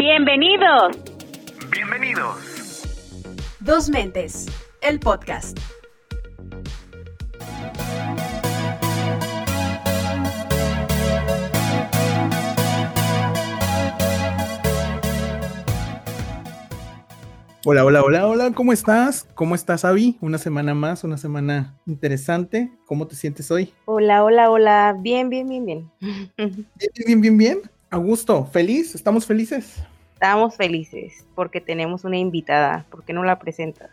Bienvenidos. Bienvenidos. Dos Mentes, el podcast. Hola, hola, hola, hola, ¿cómo estás? ¿Cómo estás, Avi? Una semana más, una semana interesante. ¿Cómo te sientes hoy? Hola, hola, hola. Bien, bien, bien, bien. Bien, bien, bien, bien. A gusto, feliz, estamos felices. Estamos felices porque tenemos una invitada. ¿Por qué no la presentas?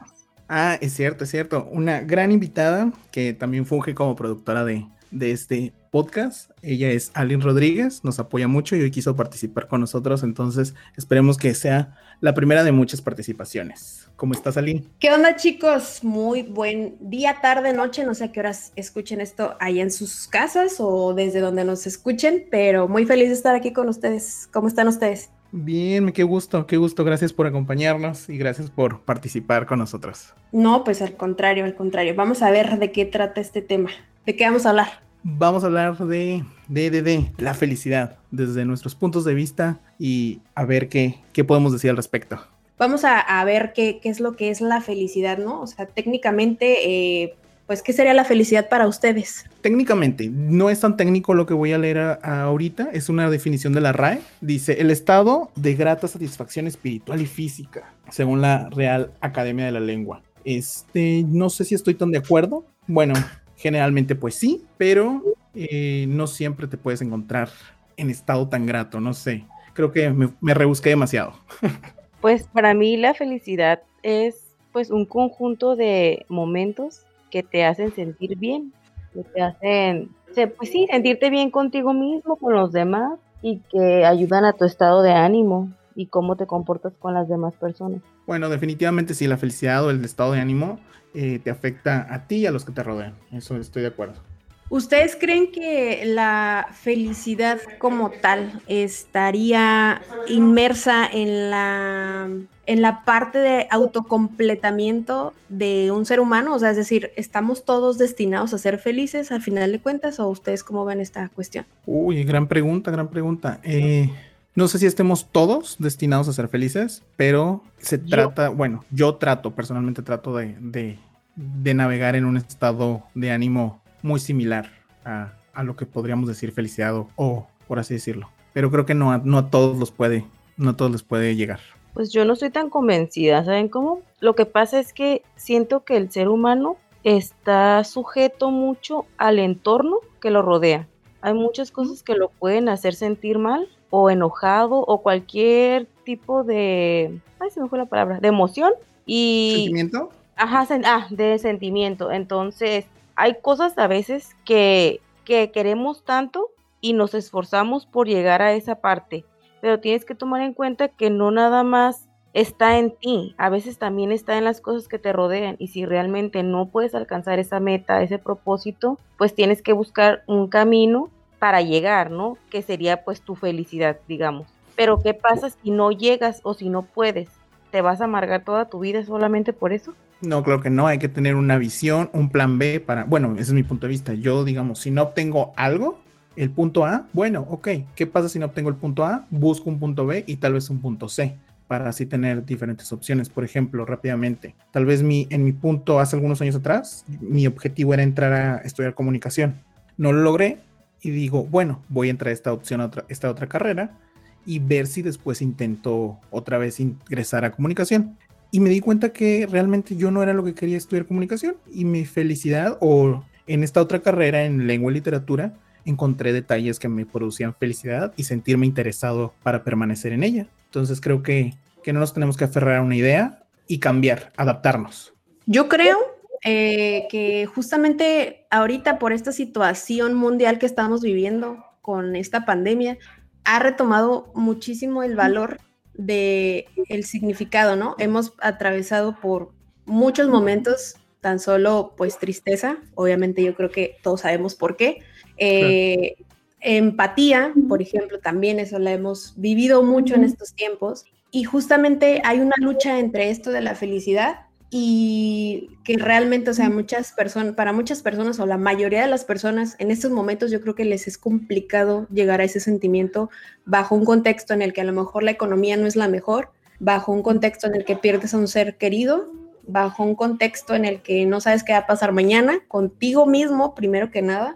Ah, es cierto, es cierto. Una gran invitada que también funge como productora de, de este podcast. Ella es Alin Rodríguez, nos apoya mucho y hoy quiso participar con nosotros, entonces esperemos que sea la primera de muchas participaciones. ¿Cómo estás, Alin? ¿Qué onda, chicos? Muy buen día, tarde, noche. No sé a qué horas escuchen esto ahí en sus casas o desde donde nos escuchen, pero muy feliz de estar aquí con ustedes. ¿Cómo están ustedes? Bien, qué gusto, qué gusto. Gracias por acompañarnos y gracias por participar con nosotros. No, pues al contrario, al contrario. Vamos a ver de qué trata este tema. ¿De qué vamos a hablar? Vamos a hablar de, de, de, de la felicidad desde nuestros puntos de vista y a ver qué, qué podemos decir al respecto. Vamos a, a ver qué, qué, es lo que es la felicidad, ¿no? O sea, técnicamente, eh, pues, ¿qué sería la felicidad para ustedes? Técnicamente, no es tan técnico lo que voy a leer a, a ahorita, es una definición de la RAE. Dice, el estado de grata satisfacción espiritual y física, según la Real Academia de la Lengua. Este, no sé si estoy tan de acuerdo. Bueno, Generalmente pues sí, pero eh, no siempre te puedes encontrar en estado tan grato, no sé. Creo que me, me rebusqué demasiado. Pues para mí la felicidad es pues un conjunto de momentos que te hacen sentir bien, que te hacen, pues sí, sentirte bien contigo mismo, con los demás y que ayudan a tu estado de ánimo y cómo te comportas con las demás personas. Bueno, definitivamente sí, la felicidad o el estado de ánimo eh, te afecta a ti y a los que te rodean. Eso estoy de acuerdo. ¿Ustedes creen que la felicidad como tal estaría inmersa en la, en la parte de autocompletamiento de un ser humano? O sea, es decir, ¿estamos todos destinados a ser felices al final de cuentas o ustedes cómo ven esta cuestión? Uy, gran pregunta, gran pregunta. Eh, no sé si estemos todos destinados a ser felices, pero se trata, yo, bueno, yo trato, personalmente trato de, de, de, navegar en un estado de ánimo muy similar a, a lo que podríamos decir felicidad o, o, por así decirlo. Pero creo que no a, no a todos los puede, no a todos les puede llegar. Pues yo no estoy tan convencida, ¿saben cómo? Lo que pasa es que siento que el ser humano está sujeto mucho al entorno que lo rodea. Hay muchas cosas que lo pueden hacer sentir mal o enojado o cualquier tipo de, ay, se me fue la palabra, de emoción y... ¿Sentimiento? Ajá, ah, de sentimiento. Entonces, hay cosas a veces que, que queremos tanto y nos esforzamos por llegar a esa parte, pero tienes que tomar en cuenta que no nada más está en ti, a veces también está en las cosas que te rodean y si realmente no puedes alcanzar esa meta, ese propósito, pues tienes que buscar un camino para llegar, ¿no? Que sería pues tu felicidad, digamos. Pero ¿qué pasa si no llegas o si no puedes? ¿Te vas a amargar toda tu vida solamente por eso? No, creo que no, hay que tener una visión, un plan B para, bueno, ese es mi punto de vista. Yo, digamos, si no obtengo algo, el punto A, bueno, ok, ¿qué pasa si no obtengo el punto A? Busco un punto B y tal vez un punto C para así tener diferentes opciones. Por ejemplo, rápidamente, tal vez mi, en mi punto hace algunos años atrás, mi objetivo era entrar a estudiar comunicación. No lo logré y digo, bueno, voy a entrar a esta opción, a otra, esta otra carrera y ver si después intento otra vez ingresar a comunicación. Y me di cuenta que realmente yo no era lo que quería estudiar comunicación y mi felicidad o en esta otra carrera en lengua y literatura encontré detalles que me producían felicidad y sentirme interesado para permanecer en ella. Entonces creo que, que no nos tenemos que aferrar a una idea y cambiar, adaptarnos. Yo creo eh, que justamente ahorita por esta situación mundial que estamos viviendo con esta pandemia, ha retomado muchísimo el valor de el significado, ¿no? Hemos atravesado por muchos momentos tan solo pues tristeza, obviamente yo creo que todos sabemos por qué. Eh, claro. Empatía, por ejemplo, también eso la hemos vivido mucho en estos tiempos y justamente hay una lucha entre esto de la felicidad y que realmente, o sea, muchas personas, para muchas personas o la mayoría de las personas en estos momentos yo creo que les es complicado llegar a ese sentimiento bajo un contexto en el que a lo mejor la economía no es la mejor, bajo un contexto en el que pierdes a un ser querido, bajo un contexto en el que no sabes qué va a pasar mañana, contigo mismo, primero que nada.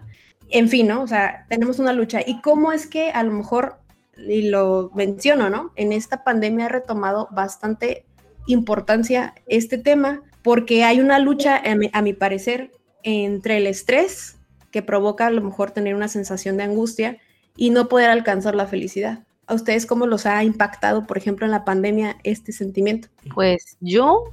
En fin, ¿no? O sea, tenemos una lucha. ¿Y cómo es que a lo mejor, y lo menciono, ¿no? En esta pandemia ha retomado bastante importancia este tema porque hay una lucha, a mi, parecer, entre el estrés que provoca a lo mejor tener una sensación de angustia y no poder alcanzar la felicidad. ¿A ustedes cómo los ha impactado, por ejemplo, en la pandemia este sentimiento? Pues yo,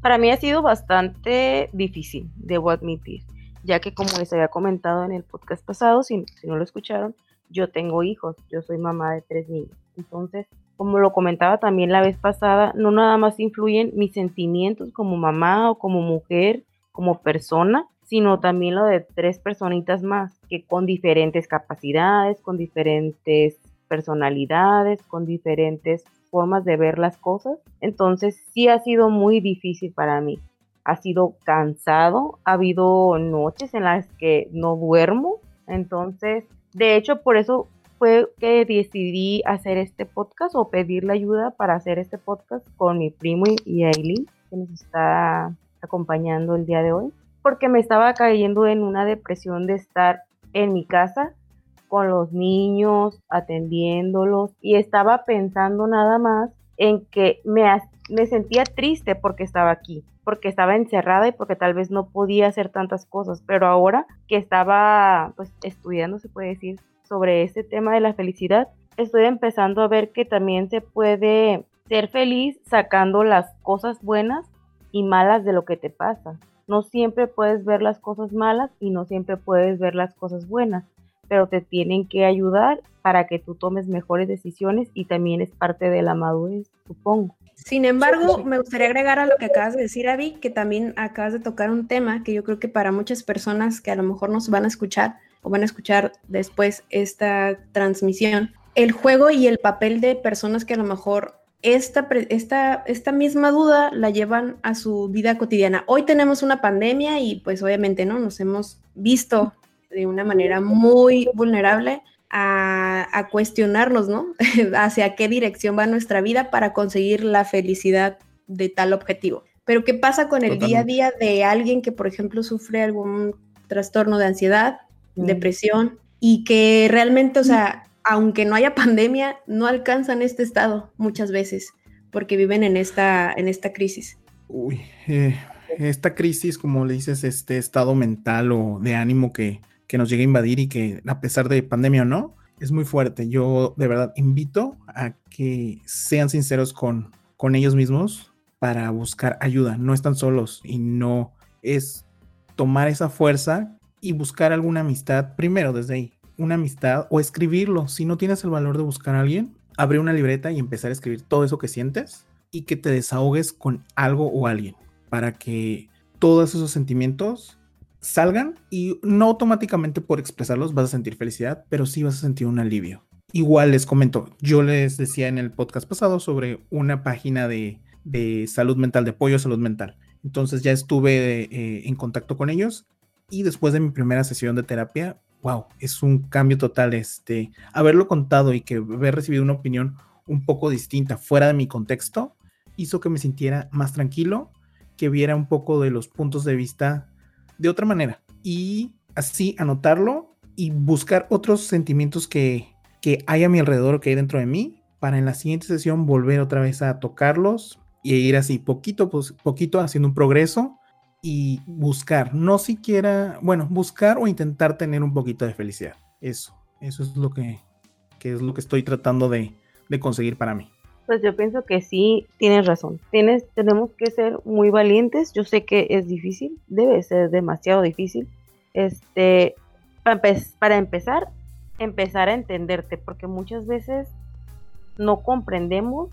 para mí ha sido bastante difícil, debo admitir, ya que como les había comentado en el podcast pasado, si, si no lo escucharon, yo tengo hijos, yo soy mamá de tres niños. Entonces, como lo comentaba también la vez pasada, no nada más influyen mis sentimientos como mamá o como mujer, como persona, sino también lo de tres personitas más, que con diferentes capacidades, con diferentes personalidades, con diferentes formas de ver las cosas. Entonces sí ha sido muy difícil para mí. Ha sido cansado, ha habido noches en las que no duermo. Entonces, de hecho, por eso que decidí hacer este podcast o pedirle ayuda para hacer este podcast con mi primo y Aileen, que nos está acompañando el día de hoy, porque me estaba cayendo en una depresión de estar en mi casa con los niños, atendiéndolos, y estaba pensando nada más en que me, me sentía triste porque estaba aquí, porque estaba encerrada y porque tal vez no podía hacer tantas cosas, pero ahora que estaba pues estudiando, se puede decir, sobre este tema de la felicidad, estoy empezando a ver que también se puede ser feliz sacando las cosas buenas y malas de lo que te pasa. No siempre puedes ver las cosas malas y no siempre puedes ver las cosas buenas, pero te tienen que ayudar para que tú tomes mejores decisiones y también es parte de la madurez, supongo. Sin embargo, me gustaría agregar a lo que acabas de decir, Avi, que también acabas de tocar un tema que yo creo que para muchas personas que a lo mejor nos van a escuchar o van a escuchar después esta transmisión, el juego y el papel de personas que a lo mejor esta, esta, esta misma duda la llevan a su vida cotidiana. Hoy tenemos una pandemia y pues obviamente no nos hemos visto de una manera muy vulnerable a, a cuestionarnos, ¿no? Hacia qué dirección va nuestra vida para conseguir la felicidad de tal objetivo. Pero ¿qué pasa con el día a día de alguien que, por ejemplo, sufre algún trastorno de ansiedad, depresión y que realmente, o sea, aunque no haya pandemia, no alcanzan este estado muchas veces porque viven en esta, en esta crisis. Uy, eh, esta crisis, como le dices, este estado mental o de ánimo que, que nos llega a invadir y que a pesar de pandemia o no, es muy fuerte. Yo de verdad invito a que sean sinceros con, con ellos mismos para buscar ayuda. No están solos y no es tomar esa fuerza y buscar alguna amistad primero desde ahí, una amistad o escribirlo. Si no tienes el valor de buscar a alguien, abre una libreta y empezar a escribir todo eso que sientes y que te desahogues con algo o alguien para que todos esos sentimientos salgan y no automáticamente por expresarlos vas a sentir felicidad, pero sí vas a sentir un alivio. Igual les comento, yo les decía en el podcast pasado sobre una página de, salud mental, de apoyo a salud mental. Entonces ya estuve eh, en contacto con ellos y después de mi primera sesión de terapia, wow, es un cambio total. Este, haberlo contado y que haber recibido una opinión un poco distinta fuera de mi contexto hizo que me sintiera más tranquilo, que viera un poco de los puntos de vista de otra manera y así anotarlo y buscar otros sentimientos que, que hay a mi alrededor, que hay dentro de mí, para en la siguiente sesión volver otra vez a tocarlos y ir así poquito, pues, poquito haciendo un progreso y buscar, no siquiera, bueno, buscar o intentar tener un poquito de felicidad. Eso, eso es lo que, es lo que estoy tratando de, conseguir para mí. Pues yo pienso que sí, tienes razón. Tienes, tenemos que ser muy valientes. Yo sé que es difícil, debe ser demasiado difícil. Este, para, para empezar, empezar a entenderte, porque muchas veces no comprendemos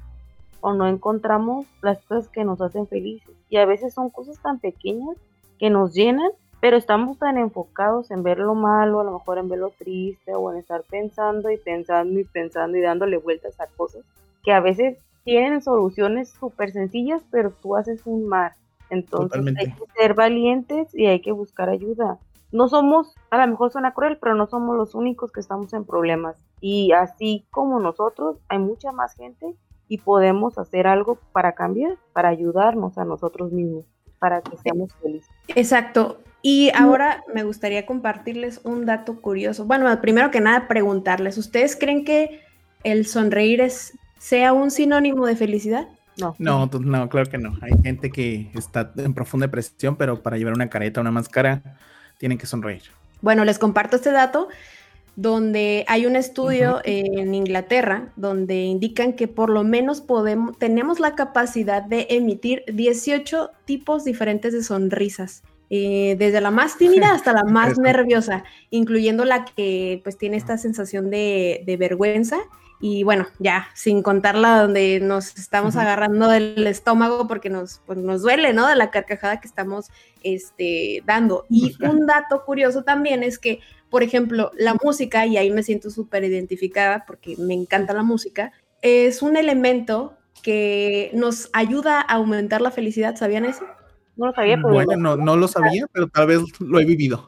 o no encontramos las cosas que nos hacen felices. Y a veces son cosas tan pequeñas que nos llenan, pero estamos tan enfocados en ver lo malo, a lo mejor en ver lo triste o en estar pensando y pensando y pensando y dándole vueltas a cosas que a veces tienen soluciones súper sencillas, pero tú haces un mar. Entonces hay que ser valientes y hay que buscar ayuda. No somos, a lo mejor suena cruel, pero no somos los únicos que estamos en problemas. Y así como nosotros, hay mucha más gente y podemos hacer algo para cambiar, para ayudarnos a nosotros mismos, para que seamos felices. Exacto. Y ahora me gustaría compartirles un dato curioso. Bueno, primero que nada, preguntarles, ¿ustedes creen que el sonreír es, sea un sinónimo de felicidad? No. No, no, claro que no. Hay gente que está en profunda depresión, pero para llevar una careta, una máscara, tienen que sonreír. Bueno, les comparto este dato donde hay un estudio en Inglaterra donde indican que por lo menos podemos, tenemos la capacidad de emitir 18 tipos diferentes de sonrisas. Eh, desde la más tímida hasta la más nerviosa, incluyendo la que pues tiene esta sensación de, de vergüenza y bueno, ya, sin contarla donde nos estamos agarrando del estómago porque nos, pues, nos duele, ¿no? De la carcajada que estamos este, dando. Y un dato curioso también es que, por ejemplo, la música, y ahí me siento súper identificada porque me encanta la música, es un elemento que nos ayuda a aumentar la felicidad, ¿sabían eso? No lo sabía. Bueno, no, no lo sabía, pero tal vez lo he vivido.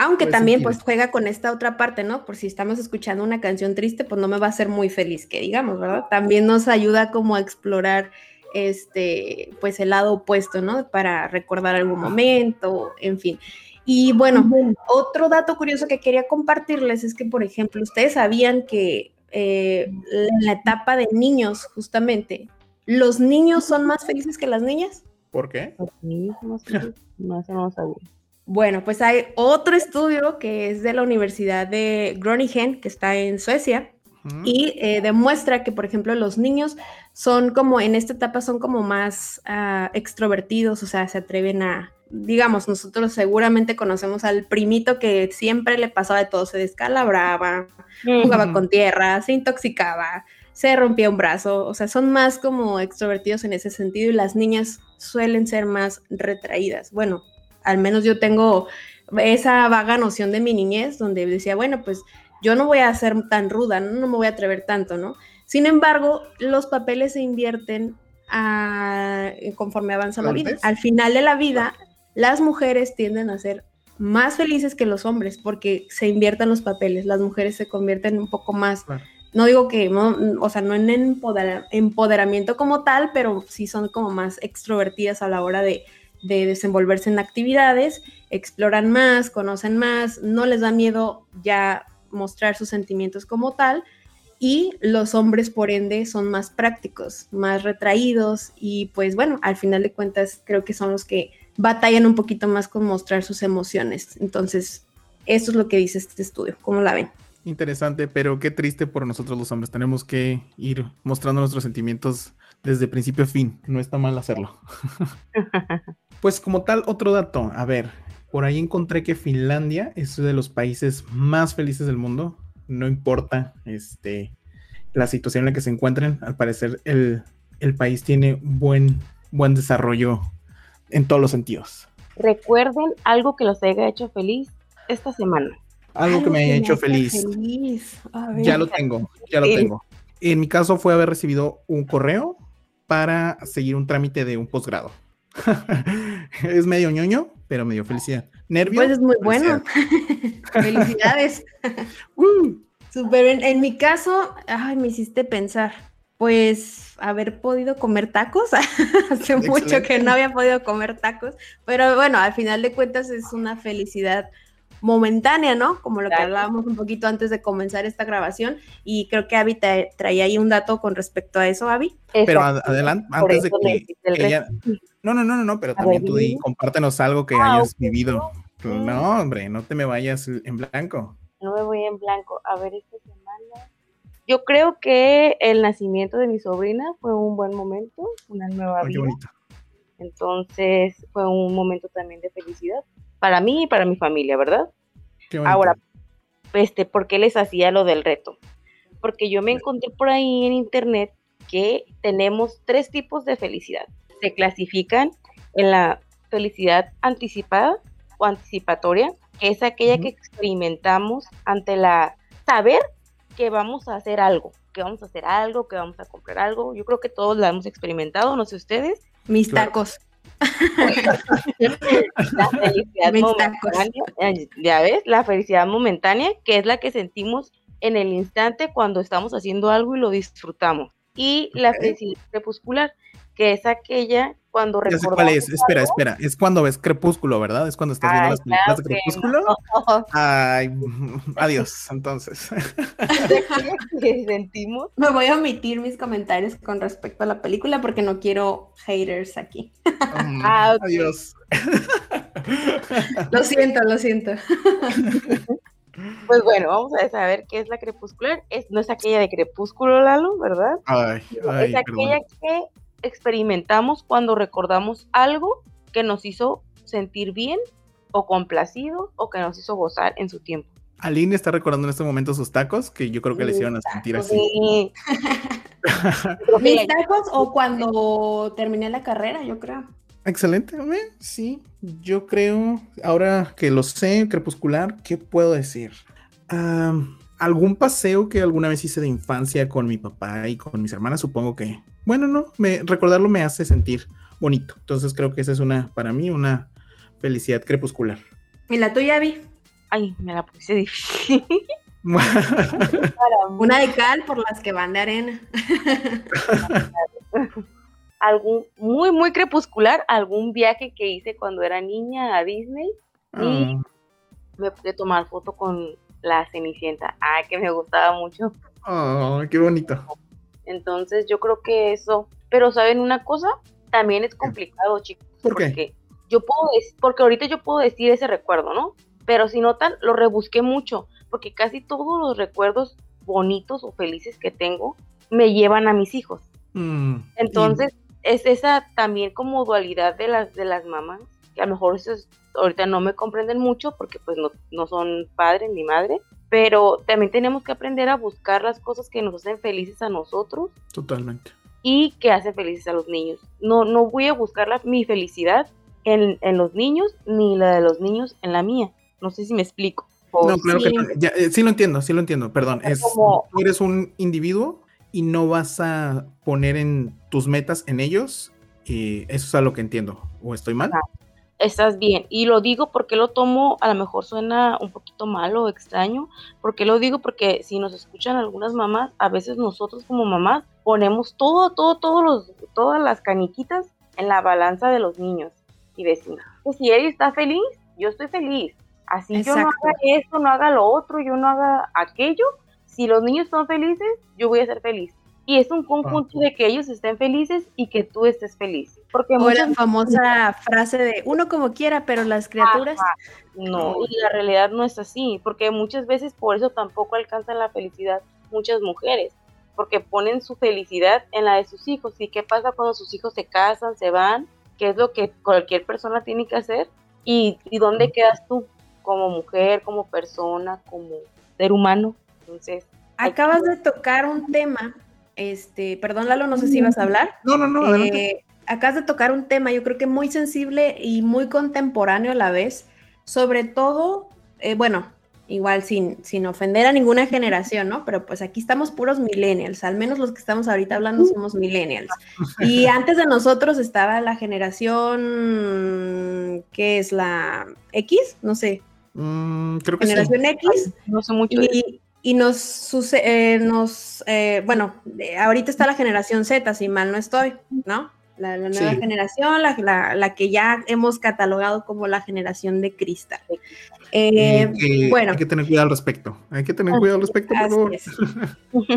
Aunque también pues juega con esta otra parte, ¿no? Por si estamos escuchando una canción triste, pues no me va a hacer muy feliz, que digamos, ¿verdad? También nos ayuda como a explorar este, pues el lado opuesto, ¿no? Para recordar algún momento, en fin. Y bueno, otro dato curioso que quería compartirles es que, por ejemplo, ustedes sabían que eh, en la etapa de niños, justamente, los niños son más felices que las niñas. ¿Por qué? No, no, no sabía. Bueno, pues hay otro estudio que es de la Universidad de Groningen, que está en Suecia, y eh, demuestra que, por ejemplo, los niños son como, en esta etapa son como más ah, extrovertidos, o sea, se atreven a, digamos, nosotros seguramente conocemos al primito que siempre le pasaba de todo, se descalabraba, jugaba con tierra, se intoxicaba, se rompía un brazo, o sea, son más como extrovertidos en ese sentido y las niñas suelen ser más retraídas. Bueno, al menos yo tengo esa vaga noción de mi niñez donde decía, bueno, pues yo no voy a ser tan ruda, no, me voy a atrever tanto, ¿no? Sin embargo, los papeles se invierten conforme avanza la vida. Al final de la vida, las mujeres tienden a ser más felices que los hombres porque se invierten los papeles, las mujeres se convierten un poco más, no digo que, o sea, no en empoderamiento como tal, pero sí son como más extrovertidas a la hora de, de desenvolverse en actividades, exploran más, conocen más, no les da miedo ya mostrar sus sentimientos como tal y los hombres por ende son más prácticos, más retraídos y pues bueno, al final de cuentas creo que son los que batallan un poquito más con mostrar sus emociones. Entonces, eso es lo que dice este estudio, ¿cómo la ven? Interesante, pero qué triste por nosotros los hombres. Tenemos que ir mostrando nuestros sentimientos desde principio a fin. No está mal hacerlo. Pues como tal, otro dato. A ver, por ahí encontré que Finlandia es uno de los países más felices del mundo. No importa este, la situación en la que se encuentren. Al parecer el, país tiene buen, buen desarrollo en todos los sentidos. Recuerden algo que los haya hecho feliz esta semana. Algo, que me haya hecho feliz. Ya lo tengo, ya lo tengo. En mi caso fue haber recibido un correo para seguir un trámite de un posgrado. es medio ñoño, pero medio felicidad. ¿Nervio? Pues es muy bueno. Felicidades. Uh. Super, en, mi caso, ay, me hiciste pensar. Pues haber podido comer tacos. Hace mucho que no había podido comer tacos. Pero bueno, al final de cuentas es una felicidad momentánea, ¿no? Como lo que hablábamos un poquito antes de comenzar esta grabación. Y creo que Avi traía ahí un dato con respecto a eso, Avi. Pero adelante, antes de que ella, no, no, no, no, no, pero también tú di, compártenos algo que ah, hayas vivido. No, hombre, no te me vayas en blanco. No me voy en blanco. A ver, esta semana. Yo creo que el nacimiento de mi sobrina fue un buen momento, una nueva vida. Entonces fue un momento también de felicidad para mí y para mi familia, ¿verdad? Ahora, este, ¿por qué les hacía lo del reto? Porque yo me encontré por ahí en internet que tenemos tres tipos de felicidad se clasifican en la felicidad anticipada o anticipatoria, que es aquella que experimentamos ante la saber que vamos a hacer algo, que vamos a hacer algo, que vamos a comprar algo. Yo creo que todos la hemos experimentado, no sé ustedes. Mis tacos. La felicidad momentánea, ya ves, la felicidad momentánea, que es la que sentimos en el instante cuando estamos haciendo algo y lo disfrutamos. Y la felicidad crepuscular, que es aquella cuando recordamos. cuál es, espera, espera, es cuando ves Crepúsculo, ¿verdad? Es cuando estás viendo las películas de Crepúsculo. Ay, adiós, entonces. sentimos? Me voy a omitir mis comentarios con respecto a la película porque no quiero haters aquí. Mm, ah, Adiós. lo siento, lo siento. Pues bueno, vamos a saber qué es la crepuscular. Es, no es aquella de crepúsculo, Lalo, ¿verdad? Ay, es aquella que experimentamos cuando recordamos algo que nos hizo sentir bien o complacido o que nos hizo gozar en su tiempo. Aline está recordando en este momento sus tacos que yo creo que le hicieron a sentir así. Mis tacos o cuando terminé la carrera, yo creo. Excelente, sí, yo creo, ahora que lo sé, crepuscular, ¿qué puedo decir? Algún paseo que alguna vez hice de infancia con mi papá y con mis hermanas, supongo que, bueno, no, me, recordarlo me hace sentir bonito. Entonces creo que esa es una, para mí, una felicidad crepuscular. ¿Y la tuya, Vi? Ay, me la puse difícil. una de cal por las que van de arena. algún muy, muy crepuscular, algún viaje que hice cuando era niña a Disney y ah. me pude tomar foto con la Cenicienta. Ah, que me gustaba mucho. Oh, qué bonito. Entonces yo creo que eso, pero ¿saben una cosa? También es complicado, chicos. ¿Por qué? Porque yo puedo decir, porque ahorita yo puedo decir ese recuerdo, ¿no? Pero si notan, lo rebusqué mucho, porque casi todos los recuerdos bonitos o felices que tengo me llevan a mis hijos. Mm, Entonces, es esa también como dualidad de las, de las mamás, a lo mejor ahorita no me comprenden mucho porque pues no, no son padres ni madre, pero también tenemos que aprender a buscar las cosas que nos hacen felices a nosotros. Totalmente. Y que hacen felices a los niños. No, no voy a buscar la, mi felicidad en, en, los niños ni la de los niños en la mía. No sé si me explico. no, claro que eh, sí lo entiendo, sí lo entiendo, perdón. Es, como, tú eres un individuo y no vas a poner en tus metas en ellos. Y eso es a lo que entiendo. ¿O estoy mal? Estás bien. Y lo digo porque lo tomo, a lo mejor suena un poquito malo o extraño, porque lo digo porque si nos escuchan algunas mamás, a veces nosotros como mamás ponemos todo, todo, todos los, todas las caniquitas en la balanza de los niños y decimos, pues si él está feliz, yo estoy feliz. Así yo no haga esto, no haga lo otro, yo no haga aquello. Si los niños son felices, yo voy a ser feliz y es un conjunto de que ellos estén felices y que tú estés feliz. Porque o la famosa frase de uno como quiera, pero las criaturas... No, y la realidad no es así, porque muchas veces por eso tampoco alcanzan la felicidad muchas mujeres, porque ponen su felicidad en la de sus hijos. ¿Y qué pasa cuando sus hijos se casan, se van? ¿Qué es lo que cualquier persona tiene que hacer? ¿Y, y dónde quedas tú como mujer, como persona, como ser humano? Entonces... Acabas de tocar un tema este, perdón Lalo, no sé si ibas a hablar. No, no, no, eh, acabas de tocar un tema, yo creo que muy sensible y muy contemporáneo a la vez, sobre todo, eh, bueno, igual sin, sin ofender a ninguna generación, ¿no? Pero pues aquí estamos puros millennials, al menos los que estamos ahorita hablando somos millennials. Y antes de nosotros estaba la ¿qué es la X, no sé. Mm, creo que generación X. no sé mucho. Y, y nos sucede, eh, nos, eh, bueno, ahorita está la generación Z, si mal no estoy, ¿no? La, nueva generación, la, la, que ya hemos catalogado como la generación de cristal. Eh, bueno. Hay que tener cuidado al respecto. Hay que tener cuidado al respecto, por favor.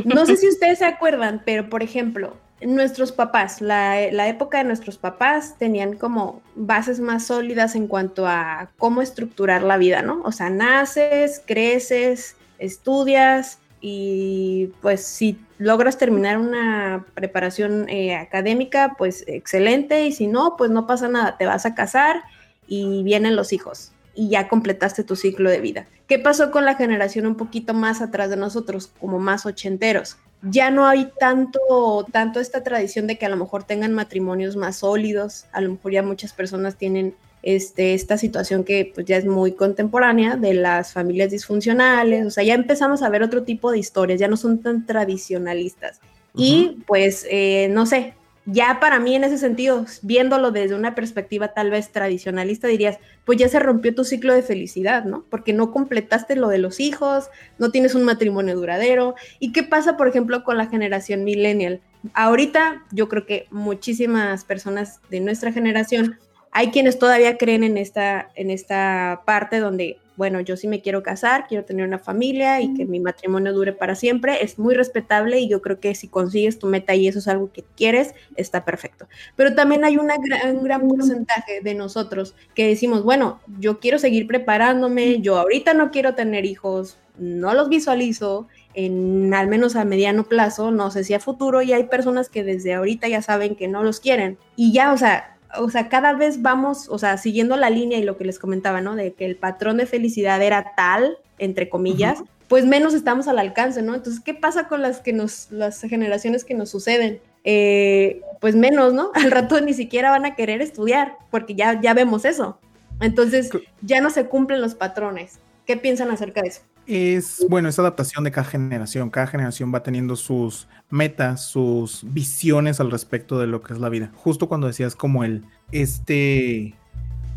No sé si ustedes se acuerdan, pero por ejemplo, nuestros papás, la, la, época de nuestros papás tenían como bases más sólidas en cuanto a cómo estructurar la vida, ¿no? O sea, naces, creces, estudias y pues si logras terminar una preparación eh, académica, pues excelente, y si no, pues no pasa nada, te vas a casar y vienen los hijos y ya completaste tu ciclo de vida. ¿Qué pasó con la generación un poquito más atrás de nosotros, como más ochenteros? Ya no hay tanto, tanto esta tradición de que a lo mejor tengan matrimonios más sólidos, a lo mejor ya muchas personas tienen este, esta situación que pues, ya es muy contemporánea de las familias disfuncionales, o sea, ya empezamos a ver otro tipo de historias, ya no son tan tradicionalistas. Y pues, eh, no sé, ya para mí en ese sentido, viéndolo desde una perspectiva tal vez tradicionalista, dirías, pues ya se rompió tu ciclo de felicidad, ¿no? Porque no completaste lo de los hijos, no tienes un matrimonio duradero. ¿Y qué pasa, por ejemplo, con la generación millennial? Ahorita yo creo que muchísimas personas de nuestra generación, hay quienes todavía creen en esta, en esta parte donde bueno, yo sí me quiero casar, quiero tener una familia y que mi matrimonio dure para siempre, es muy respetable y yo creo que si consigues tu meta y eso es algo que quieres, está perfecto. Pero también hay una un gran porcentaje de nosotros que decimos, bueno, yo quiero seguir preparándome, yo ahorita no quiero tener hijos, no los visualizo en al menos a mediano plazo, no sé si a futuro, y hay personas que desde ahorita ya saben que no los quieren. Y ya, o sea, o sea, cada vez vamos, o sea, siguiendo la línea y lo que les comentaba, ¿no? De que el patrón de felicidad era tal, entre comillas, pues menos estamos al alcance, ¿no? Entonces, ¿qué pasa con las que nos, las generaciones que nos suceden? Eh, pues menos, ¿no? Al rato ni siquiera van a querer estudiar, porque ya, ya vemos eso. Entonces, ya no se cumplen los patrones. ¿Qué piensan acerca de eso? Es, bueno, es adaptación de cada generación. Cada generación va teniendo sus metas, sus visiones al respecto de lo que es la vida. Justo cuando decías como el, este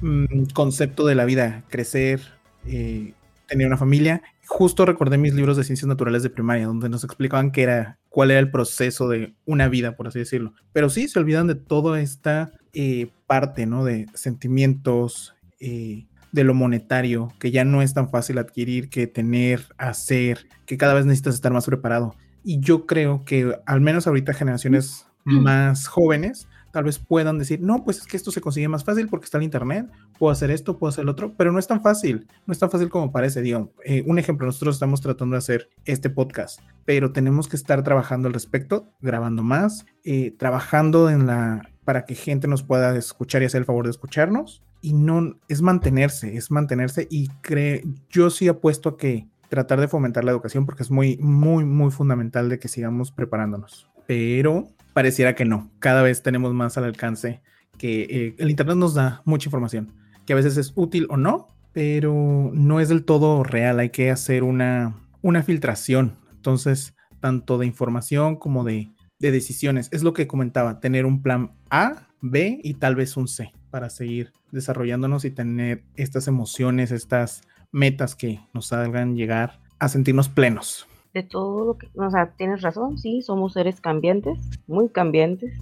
mm, concepto de la vida, crecer, eh, tener una familia, justo recordé mis libros de ciencias naturales de primaria, donde nos explicaban qué era, cuál era el proceso de una vida, por así decirlo. Pero sí, se olvidan de toda esta eh, parte, ¿no? De sentimientos, eh, de lo monetario, que ya no es tan fácil adquirir, que tener, hacer, que cada vez necesitas estar más preparado. Y yo creo que al menos ahorita generaciones más jóvenes tal vez puedan decir, no, pues es que esto se consigue más fácil porque está el Internet, puedo hacer esto, puedo hacer lo otro, pero no es tan fácil, no es tan fácil como parece. Digo, eh, un ejemplo, nosotros estamos tratando de hacer este podcast, pero tenemos que estar trabajando al respecto, grabando más, eh, trabajando en la para que gente nos pueda escuchar y hacer el favor de escucharnos y no es mantenerse, es mantenerse y cree, yo sí apuesto a que tratar de fomentar la educación porque es muy, muy, muy fundamental de que sigamos preparándonos. Pero pareciera que no, cada vez tenemos más al alcance que eh, el Internet nos da mucha información, que a veces es útil o no, pero no es del todo real, hay que hacer una, una filtración. Entonces, tanto de información como de, de decisiones, es lo que comentaba, tener un plan A, B y tal vez un C para seguir desarrollándonos y tener estas emociones, estas metas que nos hagan llegar a sentirnos plenos. De todo lo que, o sea, tienes razón, sí, somos seres cambiantes, muy cambiantes,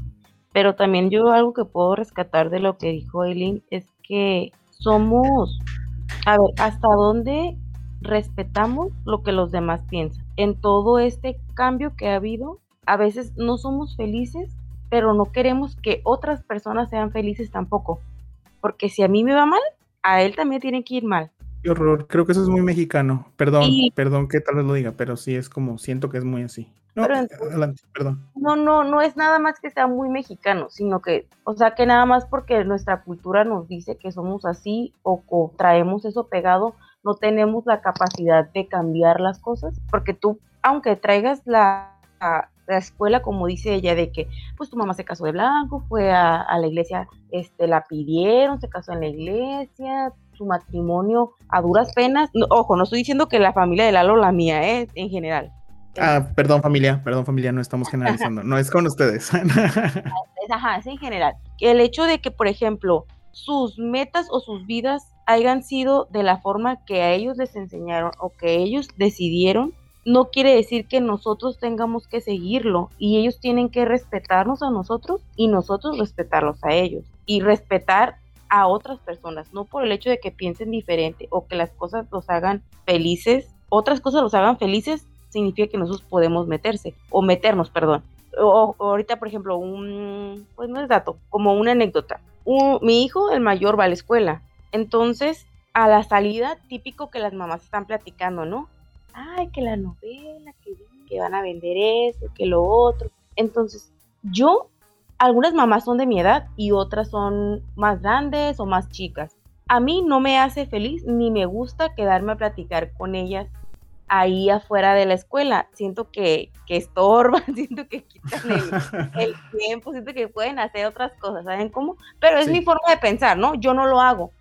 pero también yo algo que puedo rescatar de lo que dijo Eileen es que somos, a ver, hasta dónde respetamos lo que los demás piensan. En todo este cambio que ha habido, a veces no somos felices pero no queremos que otras personas sean felices tampoco. Porque si a mí me va mal, a él también tiene que ir mal. Qué horror, creo que eso es muy mexicano. Perdón, perdón que tal vez lo diga, pero sí es como, siento que es muy así. No, adelante, perdón. No, no, no es nada más que sea muy mexicano, sino que, o sea, que nada más porque nuestra cultura nos dice que somos así o, o traemos eso pegado, no tenemos la capacidad de cambiar las cosas, porque tú, aunque traigas la, la escuela, como dice ella, de que pues tu mamá se casó de blanco, fue a, la iglesia, este, la pidieron, se casó en la iglesia, su matrimonio a duras penas. ojo, no estoy diciendo que la familia de Lalo la mía, ¿eh? en general. Ah, perdón familia, perdón familia, no estamos generalizando, no es con ustedes. Ajá, es en general. El hecho de que, por ejemplo, sus metas o sus vidas hayan sido de la forma que a ellos les enseñaron o que ellos decidieron, no quiere decir que nosotros tengamos que seguirlo y ellos tienen que respetarnos a nosotros y nosotros respetarlos a ellos y respetar a otras personas, no por el hecho de que piensen diferente o que las cosas los hagan felices, otras cosas los hagan felices significa que nosotros podemos meterse o meternos, perdón. O, ahorita, por ejemplo, un, pues no es dato, como una anécdota. mi hijo, el mayor, va a la escuela. Entonces, a la salida, típico que las mamás están platicando, ¿no? Ay, que la novela, que, que van a vender eso, que lo otro. Entonces, yo, algunas mamás son de mi edad y otras son más grandes o más chicas. A mí no me hace feliz ni me gusta quedarme a platicar con ellas ahí afuera de la escuela. Siento que, que estorban, siento que quitan el, tiempo, siento que pueden hacer otras cosas, ¿saben cómo? Pero es mi forma de pensar, ¿no? Yo no lo hago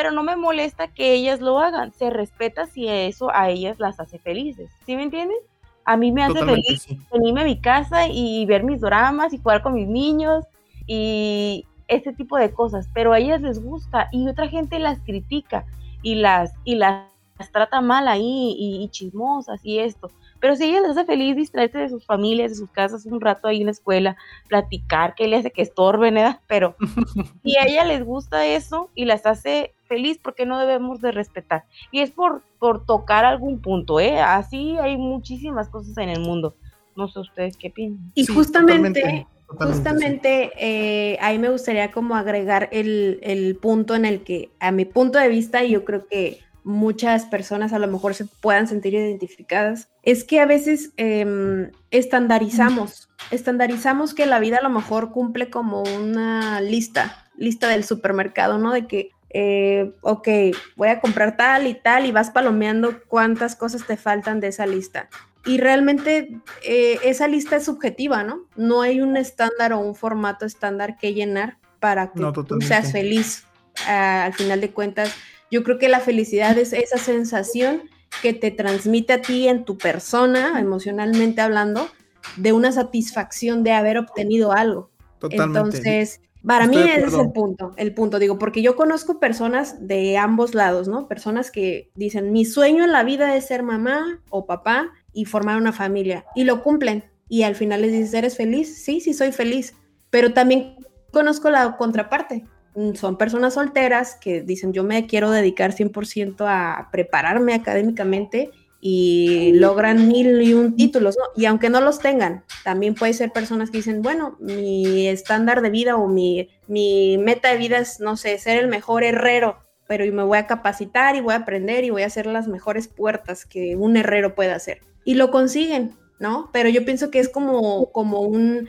pero no me molesta que ellas lo hagan. Se respeta si eso a ellas las hace felices. ¿Sí me entiendes? A mí me hace Totalmente, feliz sí. venirme a mi casa y ver mis dramas y jugar con mis niños y este tipo de cosas, pero a ellas les gusta y otra gente las critica y las, y las, las trata mal ahí y, y chismosas y esto. Pero si a ellas les hace feliz distraerse de sus familias, de sus casas un rato ahí en la escuela, platicar, que le hace que estorben, ¿verdad? Pero si a ella les gusta eso y las hace feliz, ¿por qué no debemos de respetar? Y es por, por tocar algún punto, ¿eh? Así hay muchísimas cosas en el mundo. No sé ustedes qué piensan. Y Sí, justamente, totalmente, totalmente, sí. justamente eh, ahí me gustaría como agregar el, el punto en el que, a mi punto de vista, y yo creo que muchas personas a lo mejor se puedan sentir identificadas, es que a veces em, estandarizamos, estandarizamos que la vida a lo mejor cumple como una lista, lista del supermercado, ¿no? De que, eh, ok, voy a comprar tal y tal y vas palomeando cuántas cosas te faltan de esa lista. Y realmente eh, esa lista es subjetiva, ¿no? No hay un estándar o un formato estándar que llenar para que No, tú seas feliz. Ah, al final de cuentas, yo creo que la felicidad es esa sensación que te transmite a ti en tu persona, emocionalmente hablando, de una satisfacción de haber obtenido algo. Totalmente. Entonces, para Estoy mí ese es el punto, el punto, digo, porque yo conozco personas de ambos lados, ¿no? Personas que dicen, mi sueño en la vida es ser mamá o papá y formar una familia, y lo cumplen, y al final les dices, ¿eres feliz? Sí, sí, soy feliz, pero también conozco la contraparte. Mm, Son personas solteras que dicen, yo me quiero dedicar 100% a prepararme académicamente y logran mil y un títulos, ¿no? Y aunque no los tengan, también puede ser personas que dicen, bueno, mi estándar de vida o mi, mi meta de vida es, no sé, ser el mejor herrero, pero me voy a capacitar y voy a aprender y voy a hacer las mejores puertas que un herrero pueda hacer. Y lo consiguen, ¿no? Pero yo pienso que es como, como un,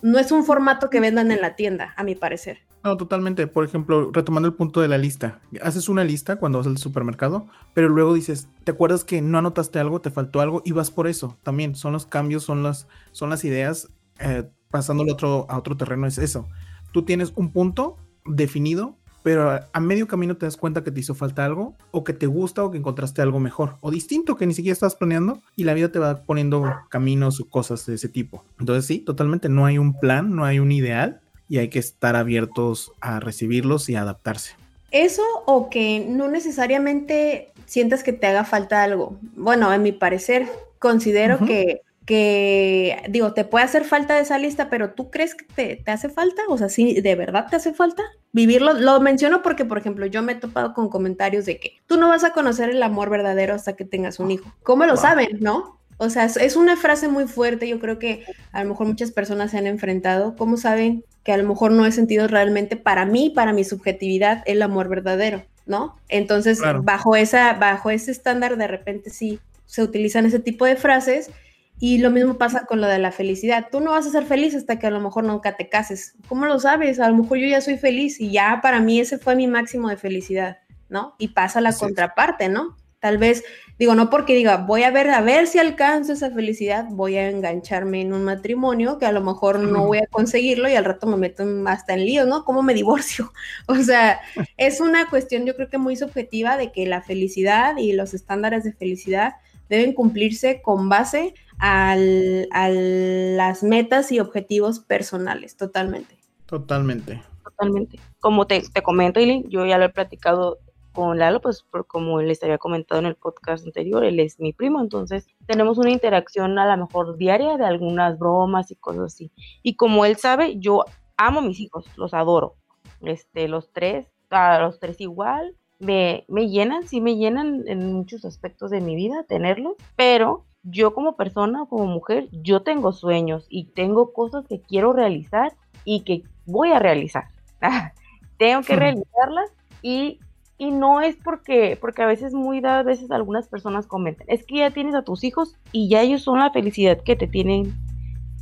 no es un formato que vendan en la tienda, a mi parecer. No, totalmente. Por ejemplo, retomando el punto de la lista. Haces una lista cuando vas al supermercado, pero luego dices, ¿te acuerdas que no anotaste algo, te faltó algo y vas por eso? También son los cambios, son las, son las ideas, eh, pasándolo otro, a otro terreno es eso. Tú tienes un punto definido, pero a, a medio camino te das cuenta que te hizo falta algo, o que te gusta, o que encontraste algo mejor, o distinto que ni siquiera estás planeando, y la vida te va poniendo caminos o cosas de ese tipo. Entonces sí, totalmente, no hay un plan, no hay un ideal, y hay que estar abiertos a recibirlos y a adaptarse. Eso o que no necesariamente sientas que te haga falta algo. Bueno, en mi parecer, considero que, que, digo, te puede hacer falta de esa lista, pero ¿tú crees que te, te hace falta? O sea, ¿sí, de verdad te hace falta? Vivirlo, lo menciono porque, por ejemplo, yo me he topado con comentarios de que tú no vas a conocer el amor verdadero hasta que tengas un hijo. ¿Cómo lo Wow. saben, no? O sea, es una frase muy fuerte, yo creo que a lo mejor muchas personas se han enfrentado. ¿Cómo saben que a lo mejor no he sentido realmente para mí, para mi subjetividad, el amor verdadero, ¿no? Entonces, Claro. bajo, esa, bajo ese estándar, de repente sí se utilizan ese tipo de frases y lo mismo pasa con lo de la felicidad. Tú no vas a ser feliz hasta que a lo mejor nunca te cases. ¿Cómo lo sabes? A lo mejor yo ya soy feliz y ya para mí ese fue mi máximo de felicidad, ¿no? Y pasa la contraparte, ¿no? Tal vez, digo, no porque diga, voy a ver, a ver si alcanzo esa felicidad, voy a engancharme en un matrimonio que a lo mejor no voy a conseguirlo y al rato me meto hasta en lío, ¿no? ¿Cómo me divorcio? O sea, es una cuestión yo creo que muy subjetiva de que la felicidad y los estándares de felicidad deben cumplirse con base al- a las metas y objetivos personales, totalmente. Totalmente. Totalmente. Como te, te comento, Eileen, yo ya lo he platicado con Lalo, pues por, como les había comentado en el podcast anterior, él es mi primo, entonces tenemos una interacción a lo mejor diaria de algunas bromas y cosas así. Y como él sabe, yo amo a mis hijos, los adoro. Este, los tres, a los tres igual, me, me llenan, sí me llenan en muchos aspectos de mi vida tenerlos, pero yo como persona, como mujer, yo tengo sueños y tengo cosas que quiero realizar y que voy a realizar. tengo que realizarlas y, y no es porque, porque a veces muy dadas veces algunas personas comentan, es que ya tienes a tus hijos y ya ellos son la felicidad que te tienen,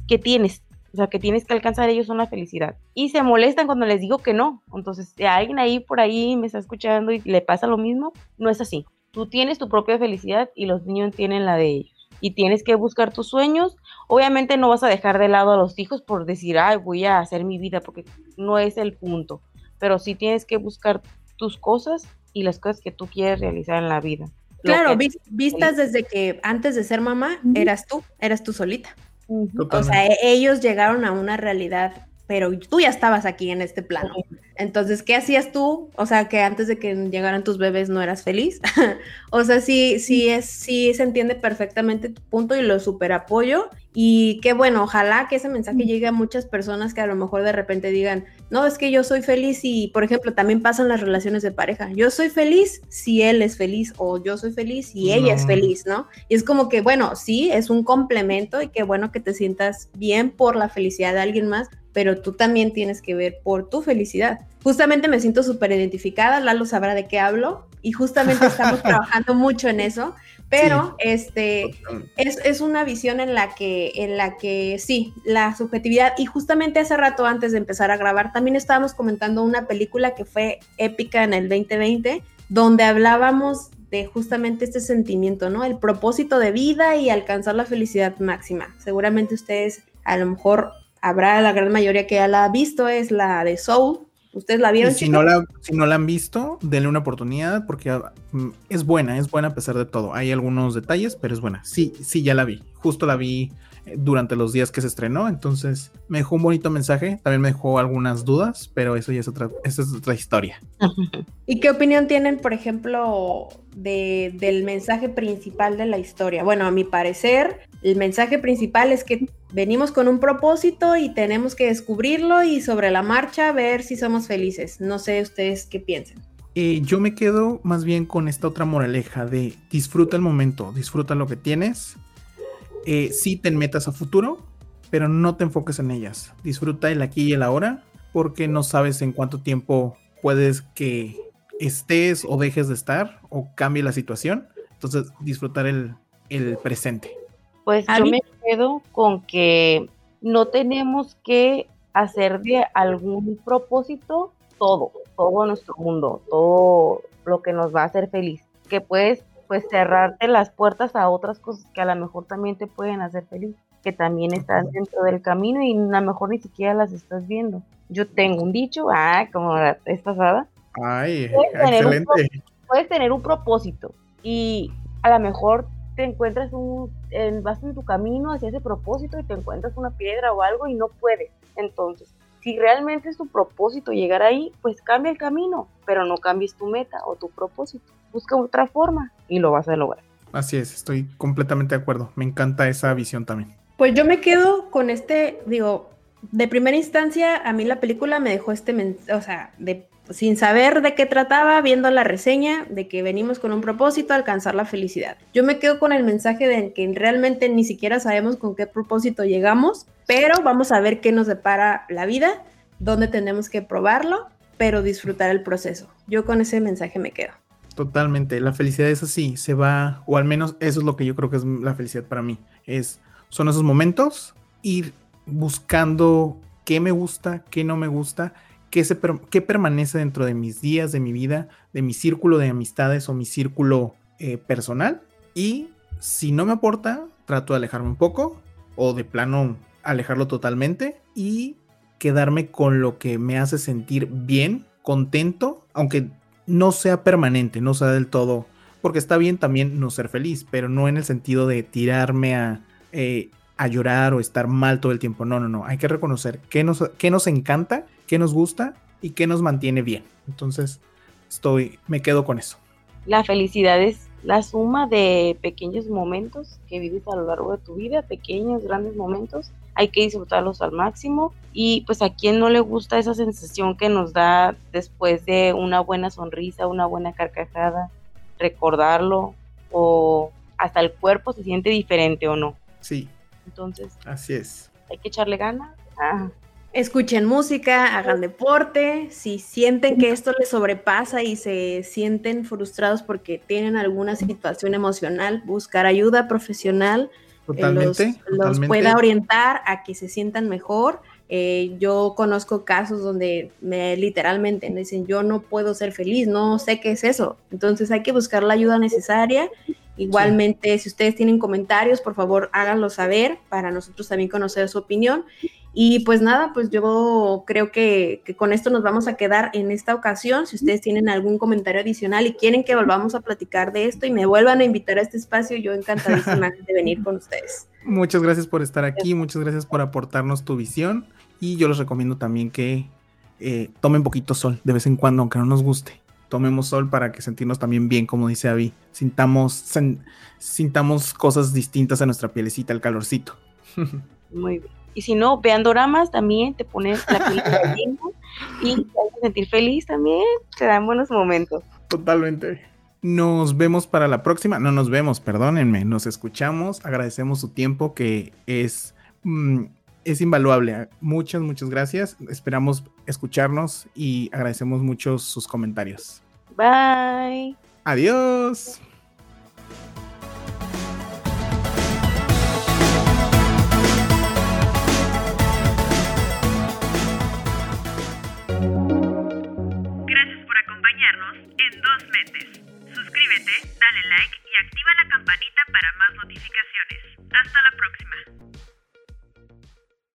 que tienes. O sea, que tienes que alcanzar ellos son la felicidad. Y se molestan cuando les digo que no. Entonces, alguien ahí por ahí me está escuchando y le pasa lo mismo, no es así. Tú tienes tu propia felicidad y los niños tienen la de ellos. Y tienes que buscar tus sueños. Obviamente no vas a dejar de lado a los hijos por decir, ay, voy a hacer mi vida, porque no es el punto. Pero sí tienes que buscar tus cosas y las cosas que tú quieres realizar en la vida. Claro, vistas desde que antes de ser mamá, eras tú, eras tú solita. O sea, e-, ellos llegaron a una realidad pero tú ya estabas aquí en este plano. Entonces, ¿qué hacías tú? O sea, que antes de que llegaran tus bebés no eras feliz. o sea, sí, sí, es, sí se entiende perfectamente tu punto y lo super apoyo. Y qué bueno, ojalá que ese mensaje llegue a muchas personas que a lo mejor de repente digan, no, es que yo soy feliz y, por ejemplo, también pasan las relaciones de pareja. Yo soy feliz si él es feliz o yo soy feliz si ella es feliz, ¿no? Y es como que, bueno, sí, es un complemento y qué bueno que te sientas bien por la felicidad de alguien más, pero tú también tienes que ver por tu felicidad. Justamente me siento súper identificada, Lalo sabrá de qué hablo y justamente estamos trabajando mucho en eso, pero este es, es, una visión en la que en la que sí, la subjetividad y justamente hace rato antes de empezar a grabar también estábamos comentando una película que fue épica en el 2020 donde hablábamos de justamente este sentimiento, ¿no? El propósito de vida y alcanzar la felicidad máxima. Seguramente ustedes a lo mejor habrá la gran mayoría que ya la ha visto, es la de Soul. ¿Ustedes la vieron? si no la, si no la han visto, denle una oportunidad porque mm, es buena, es buena a pesar de todo. Hay algunos detalles, pero es buena. Sí, sí, ya la vi. Justo la vi durante los días que se estrenó. Entonces me dejó un bonito mensaje. También me dejó algunas dudas, pero eso ya es otra, esa es otra historia. ¿Y qué opinión tienen, por ejemplo, de, del mensaje principal de la historia? Bueno, a mi parecer, el mensaje principal es que venimos con un propósito y tenemos que descubrirlo y sobre la marcha ver si somos felices. No sé ustedes qué piensan. Yo me quedo más bien con esta otra moraleja de disfruta el momento, disfruta lo que tienes, eh, sí te metas a futuro, pero no te enfoques en ellas. Disfruta el aquí y el ahora, porque no sabes en cuánto tiempo puedes que estés o dejes de estar o cambie la situación. Entonces, disfrutar el, presente. Pues yo me quedo con que no tenemos que hacer de algún propósito todo, todo nuestro mundo, todo lo que nos va a hacer feliz. Que puedes pues cerrarte las puertas a otras cosas que a lo mejor también te pueden hacer feliz, que también están dentro del camino y a lo mejor ni siquiera las estás viendo. Yo tengo un dicho, ah, como es pasada. Ay, excelente. puedes tener un propósito y a lo mejor te encuentras un, vas en tu camino hacia ese propósito y te encuentras una piedra o algo y no puedes. Entonces, si realmente es tu propósito llegar ahí, pues cambia el camino, pero no cambies tu meta o tu propósito busca otra forma y lo vas a lograr. Así es, estoy completamente de acuerdo. Me encanta esa visión también. Pues yo me quedo con este, digo, de primera instancia, a mí la película me dejó este, o sea, de, sin saber de qué trataba, viendo la reseña de que venimos con un propósito, alcanzar la felicidad. Yo me quedo con el mensaje de que realmente ni siquiera sabemos con qué propósito llegamos, pero vamos a ver qué nos depara la vida, dónde tenemos que probarlo, pero disfrutar el proceso. Yo con ese mensaje me quedo. Totalmente, la felicidad es así, se va, o al menos eso es lo que yo creo que es la felicidad para mí, es, son esos momentos, ir buscando qué me gusta, qué no me gusta, qué, se, permanece dentro de mis días, de mi vida, de mi círculo de amistades o mi círculo eh, personal, y si no me aporta, trato de alejarme un poco, o de plano alejarlo totalmente, y quedarme con lo que me hace sentir bien, contento, aunque no sea permanente, no sea del todo, porque está bien también no ser feliz, pero no en el sentido de tirarme a, eh, a llorar o estar mal todo el tiempo. No, no, no. Hay que reconocer qué nos, qué nos encanta, qué nos gusta y qué nos mantiene bien. Entonces, estoy, me quedo con eso. La felicidad es la suma de pequeños momentos que vives a lo largo de tu vida, pequeños, grandes momentos hay que disfrutarlos al máximo y pues a quien no le gusta esa sensación que nos da después de una buena sonrisa, una buena carcajada, recordarlo o hasta el cuerpo se siente diferente o no. Sí. Entonces, así es. Hay que echarle ganas. Ah. Escuchen música, hagan deporte, si sienten que esto les sobrepasa y se sienten frustrados porque tienen alguna situación emocional, buscar ayuda profesional, Totalmente, los, pueda orientar a que se sientan mejor. Eh, yo conozco casos donde me literalmente me dicen, yo no puedo ser feliz, no sé qué es eso. Entonces hay que buscar la ayuda necesaria. Igualmente, si ustedes tienen comentarios, por favor háganlo saber para nosotros también conocer su opinión. Y pues nada, pues yo creo que, que, con esto nos vamos a quedar en esta ocasión. Si ustedes tienen algún comentario adicional y quieren que volvamos a platicar de esto y me vuelvan a invitar a este espacio, yo encantadísima de venir con ustedes. Muchas gracias por estar aquí, muchas gracias por aportarnos tu visión y yo les recomiendo también que eh, tomen poquito sol de vez en cuando, aunque no nos guste. Tomemos sol para que sentirnos también bien, como dice Avi. Sintamos, sintamos cosas distintas a nuestra pielecita, el calorcito. Muy bien. Y si no, vean doramas también, te pones la película y te a sentir feliz también, te dan buenos momentos. Totalmente. Nos vemos para la próxima. No nos vemos, perdónenme. Nos escuchamos. Agradecemos su tiempo que es, mm, es invaluable. Muchas, muchas gracias. Esperamos escucharnos y agradecemos mucho sus comentarios. Bye. Adiós. dale like y activa la campanita para más notificaciones. Hasta la próxima.